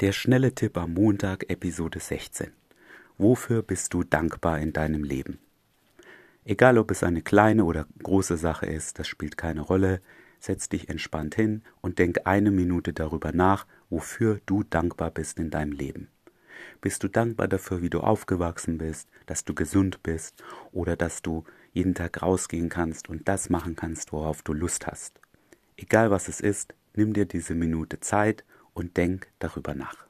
Der schnelle Tipp am Montag, Episode 16. Wofür bist du dankbar in deinem Leben? Egal ob es eine kleine oder große Sache ist, das spielt keine Rolle. Setz dich entspannt hin und denk eine Minute darüber nach, wofür du dankbar bist in deinem Leben. Bist du dankbar dafür, wie du aufgewachsen bist, dass du gesund bist oder dass du jeden Tag rausgehen kannst und das machen kannst, worauf du Lust hast? Egal was es ist, nimm dir diese Minute Zeit und denk darüber nach.